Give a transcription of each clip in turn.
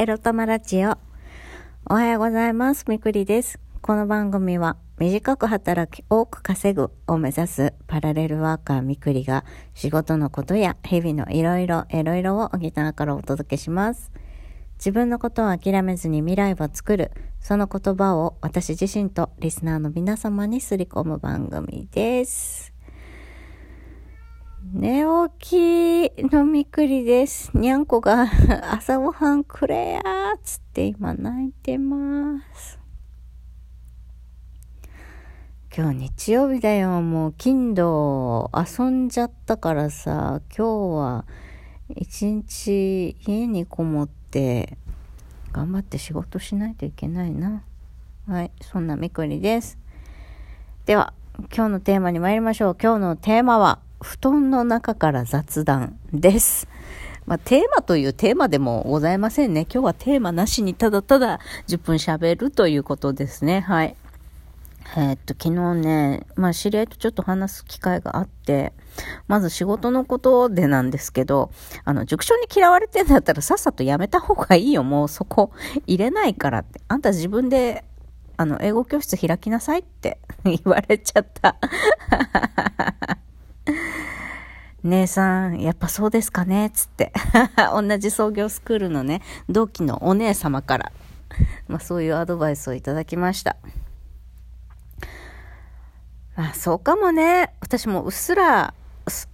エロ玉ラジオ。おはようございます。みくりです。この番組は短く働き多く稼ぐを目指すパラレルワーカーみくりが仕事のことや日々のいろいろいろいろを沖縄からお届けします。自分のことを諦めずに未来を作る、その言葉を私自身とリスナーの皆様にすり込む番組です。寝起きのみくりです。にゃんこが 朝ごはんくれやーつって今泣いてます。今日日曜日だよ。もう金土遊んじゃったからさ、今日は一日家にこもって頑張って仕事しないといけないな。はい、そんなみくりです。では、今日のテーマに参りましょう。今日のテーマは、布団の中から雑談です。まあ、テーマというテーマでもございませんね。今日はテーマなしにただただ10分喋るということですね。はい。えーっと、昨日ね、まあ、知り合いとちょっと話す機会があって、まず仕事のことでなんですけど、あの、塾長に嫌われてんだったらさっさとやめた方がいいよ。もうそこ入れないからって。あんた自分で、あの、英語教室開きなさいって 言われちゃった。姉さん、やっぱそうですかねつって。同じ創業スクールのね、同期のお姉様から、まあそういうアドバイスをいただきました。まあ、そうかもね。私もうっすら、す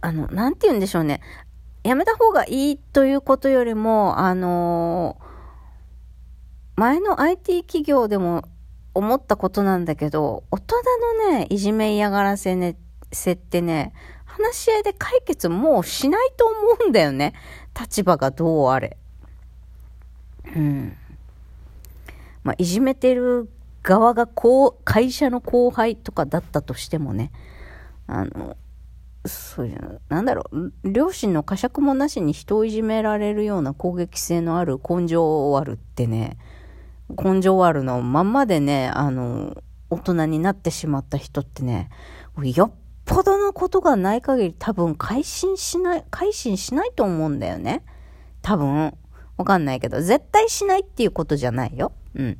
あの、なんて言うんでしょうね。やめた方がいいということよりも、あの前の IT 企業でも思ったことなんだけど、大人のね、いじめ嫌がらせね、せってね、話し合いで解決もうしないと思うんだよね。立場がどうあれ。うん。まあ、いじめてる側がこう、会社の後輩とかだったとしてもね、あの、そういう、なんだろう、両親の呵責もなしに人をいじめられるような攻撃性のある根性悪ってね、根性悪のまんまでね、あの、大人になってしまった人ってね、よっぽどのことがない限り多分改心しない、改心しないと思うんだよね。多分。わかんないけど、絶対しないっていうことじゃないよ。うん。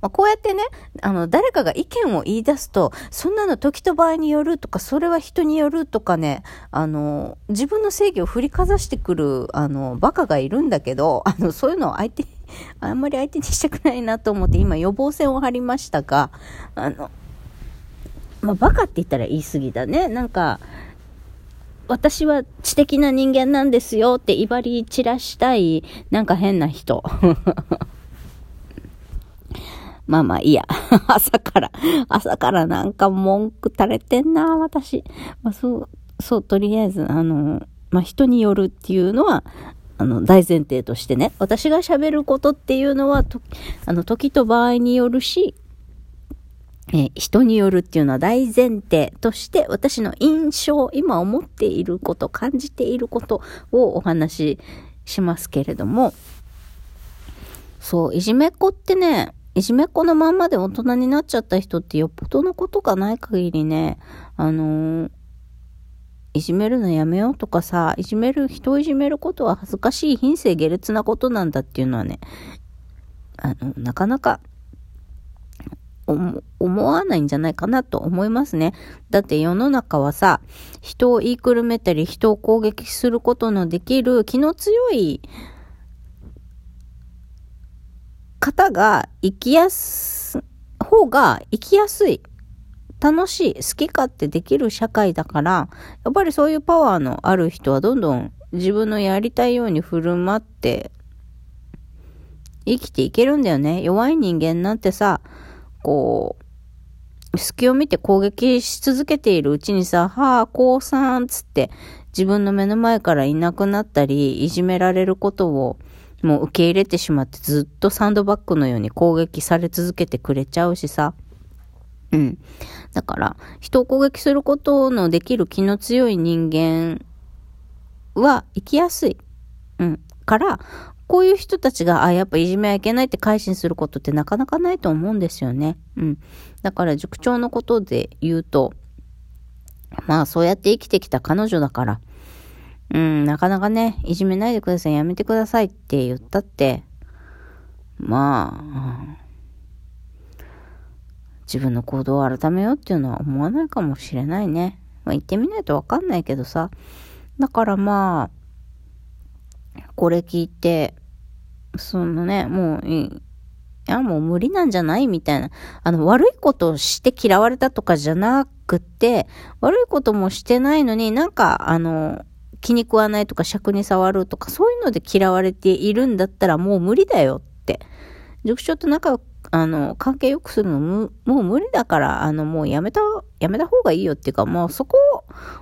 まあ、こうやってね、あの、誰かが意見を言い出すと、そんなの時と場合によるとか、それは人によるとかね、あの、自分の正義を振りかざしてくる、あの、バカがいるんだけど、あの、そういうのを相手、あんまり相手にしたくないなと思って、今予防線を張りましたが、あの、まあ、バカって言ったら言い過ぎだね。なんか、私は知的な人間なんですよって威張り散らしたい、なんか変な人。まあまあいいや。朝から、朝からなんか文句垂れてんな、私。まあそう、そう、とりあえず、あの、まあ人によるっていうのは、あの、大前提としてね。私が喋ることっていうのは、とあの、時と場合によるし、え人によるっていうのは大前提として私の印象、今思っていること、感じていることをお話ししますけれども、そう、いじめっ子ってね、いじめっ子のまんまで大人になっちゃった人ってよっぽどのことがない限りね、あのーいじめるのやめようとかさ、いじめる、人をいじめることは恥ずかしい、品性下劣なことなんだっていうのはね、あの、なかなか思わないんじゃないかなと思いますね。だって世の中はさ、人を言いくるめたり、人を攻撃することのできる気の強い方が生きやす、方が生きやすい。楽しい、好き勝手できる社会だから、やっぱりそういうパワーのある人はどんどん自分のやりたいように振る舞って生きていけるんだよね。弱い人間なんてさ、こう、隙を見て攻撃し続けているうちにさ、はあ、こうさんつって自分の目の前からいなくなったり、いじめられることをもう受け入れてしまってずっとサンドバッグのように攻撃され続けてくれちゃうしさ。うん。だから、人を攻撃することのできる気の強い人間は生きやすい。うん。から、こういう人たちが、あ、やっぱいじめはいけないって改心することってなかなかないと思うんですよね。うん。だから塾長のことで言うと、まあそうやって生きてきた彼女だから、うん、なかなかね、いじめないでください、やめてくださいって言ったって、まあ、自分の行動を改めようっていうのは思わないかもしれないね。まあ言ってみないとわかんないけどさ。だからまあ、これ聞いて、そのね、もういい。いや、もう無理なんじゃないみたいな。あの、悪いことをして嫌われたとかじゃなくて、悪いこともしてないのになんか、あの、気に食わないとか尺に触るとかそういうので嫌われているんだったらもう無理だよって。塾長と仲良く、あの、関係良くするのもう無理だから、あの、もうやめた、やめた方がいいよっていうか、もうそこを、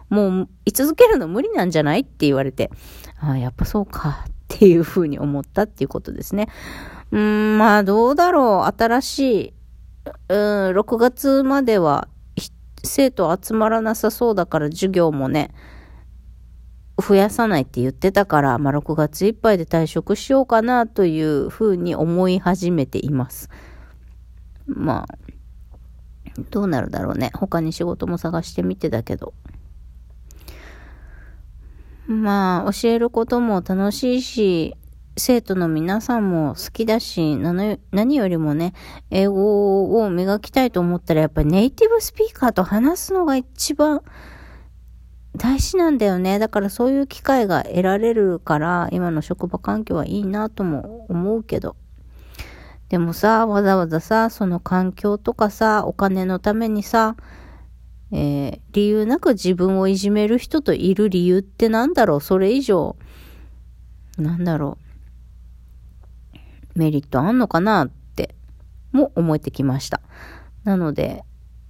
もう居続けるの無理なんじゃないって言われて、ああ、やっぱそうかっていうふうに思ったっていうことですね。うん、まあどうだろう。新しい、うん、6月までは生徒集まらなさそうだから授業もね、増やさないって言ってたから、まあ、6月いっぱいで退職しようかなというふうに思い始めています。まあ、どうなるだろうね。他に仕事も探してみてだけど。まあ、教えることも楽しいし、生徒の皆さんも好きだし、何よりもね、英語を磨きたいと思ったら、やっぱりネイティブスピーカーと話すのが一番大事なんだよね。だからそういう機会が得られるから、今の職場環境はいいなとも思うけど。でもさ、わざわざさ、その環境とかさ、お金のためにさ、えー、理由なく自分をいじめる人といる理由ってなんだろう？それ以上、なんだろう？メリットあんのかなって、も思えてきました。なので、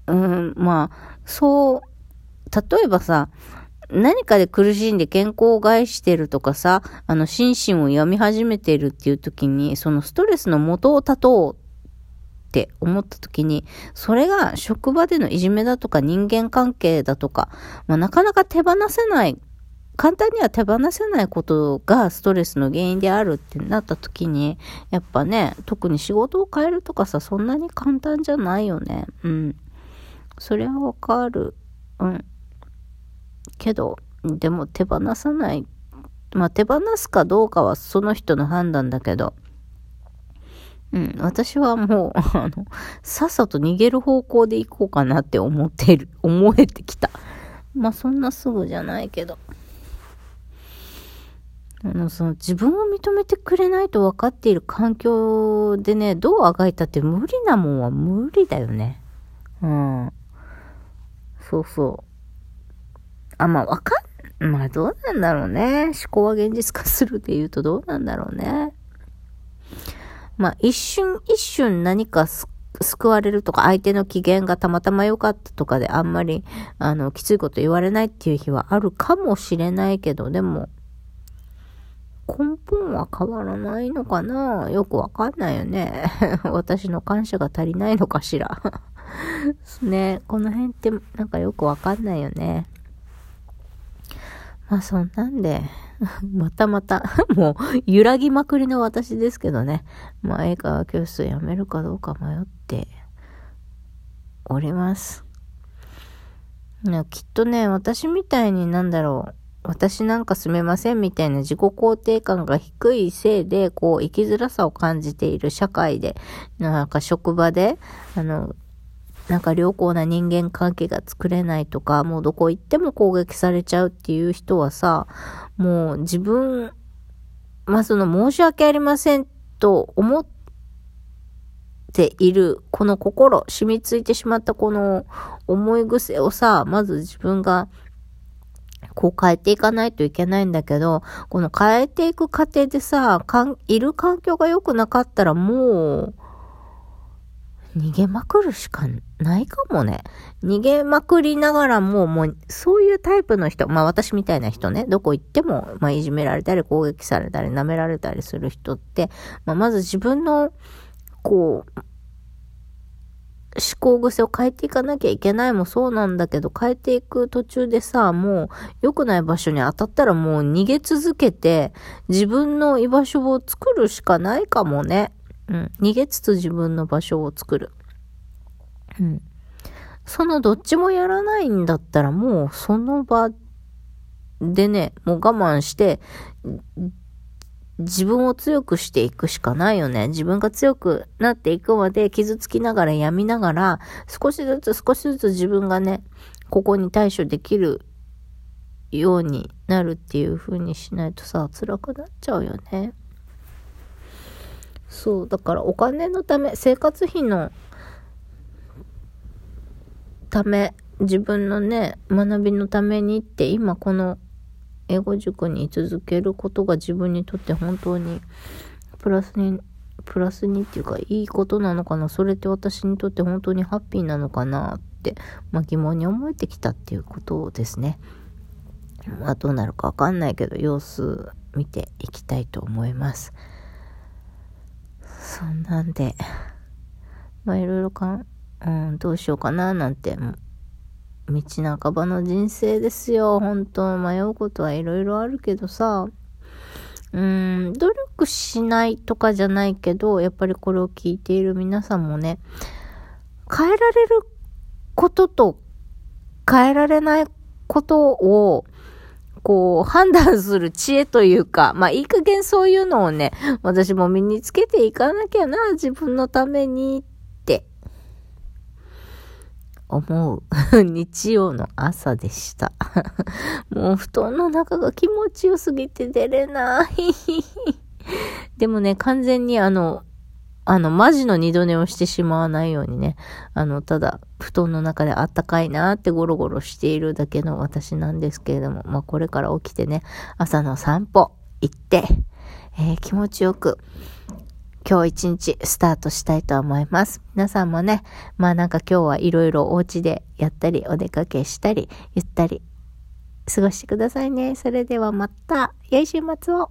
うん、まあ、そう、例えばさ、何かで苦しんで健康を害してるとかさ、あの、心身を病み始めてるっていう時に、そのストレスの元を断とうって思った時に、それが職場でのいじめだとか人間関係だとか、まあ、なかなか手放せない、簡単には手放せないことがストレスの原因であるってなった時に、やっぱね、特に仕事を変えるとかさ、そんなに簡単じゃないよね。うん。それはわかる。うん。けど、でも手放さない。まあ手放すかどうかはその人の判断だけど、うん、私はもう、あの、さっさと逃げる方向で行こうかなって思ってる、思えてきた。まあそんなすぐじゃないけど。あの、その自分を認めてくれないと分かっている環境でね、どうあがいたって無理なもんは無理だよね。うん。そうそう。あ、まあ、わかん、まあ、どうなんだろうね。思考は現実化するって言うとどうなんだろうね。まあ、一瞬一瞬何か救われるとか、相手の機嫌がたまたま良かったとかであんまり、あの、きついこと言われないっていう日はあるかもしれないけど、でも、根本は変わらないのかな？よくわかんないよね。私の感謝が足りないのかしら？ね、この辺ってなんかよくわかんないよね。まあそんなんで、またまた もう揺らぎまくりの私ですけどね。まあ英会話教室をやめるかどうか迷っております。きっとね、私みたいになんだろう。私なんか住めませんみたいな自己肯定感が低いせいで、こう、生きづらさを感じている社会で、なんか職場で、あの、なんか良好な人間関係が作れないとか、もうどこ行っても攻撃されちゃうっていう人はさ、もう自分、まあその申し訳ありませんと思っているこの心、染みついてしまったこの思い癖をさ、まず自分がこう変えていかないといけないんだけど、この変えていく過程でさ、かん、いる環境が良くなかったらもう、逃げまくるしかないかもね。逃げまくりながらも、もう、そういうタイプの人、まあ私みたいな人ね、どこ行っても、まあいじめられたり、攻撃されたり、舐められたりする人って、まあまず自分の、こう、思考癖を変えていかなきゃいけないもそうなんだけど、変えていく途中でさ、もう良くない場所に当たったらもう逃げ続けて、自分の居場所を作るしかないかもね。うん。逃げつつ自分の場所を作る。うん。そのどっちもやらないんだったらもうその場でね、もう我慢して、自分を強くしていくしかないよね。自分が強くなっていくまで傷つきながら病みながら、少しずつ少しずつ自分がね、ここに対処できるようになるっていう風にしないとさ、辛くなっちゃうよね。そう、だからお金のため、生活費のため、自分のね、学びのためにって今この英語塾に続けることが自分にとって本当にプラスに、プラスにっていうかいいことなのかなそれって私にとって本当にハッピーなのかなって、まあ、疑問に思えてきたっていうことですね。まあどうなるかわかんないけど様子見ていきたいと思います。そんなんで、まあいろいろかん、うん、どうしようかななんて道半ばの人生ですよ。本当迷うことはいろいろあるけどさ。うーん、努力しないとかじゃないけど、やっぱりこれを聞いている皆さんもね、変えられることと変えられないことを、こう、判断する知恵というか、まあ、いい加減そういうのをね、私も身につけていかなきゃな、自分のためにって思う 日曜の朝でした。もう布団の中が気持ちよすぎて出れない。でもね、完全にあの、あの、マジの二度寝をしてしまわないようにね、あの、ただ、布団の中であったかいなってゴロゴロしているだけの私なんですけれども、まあ、これから起きてね、朝の散歩行って、えー、気持ちよく、今日一日スタートしたいと思います。皆さんもね、まあなんか今日はいろいろお家でやったり、お出かけしたり、ゆったり過ごしてくださいね。それではまた、良い週末を。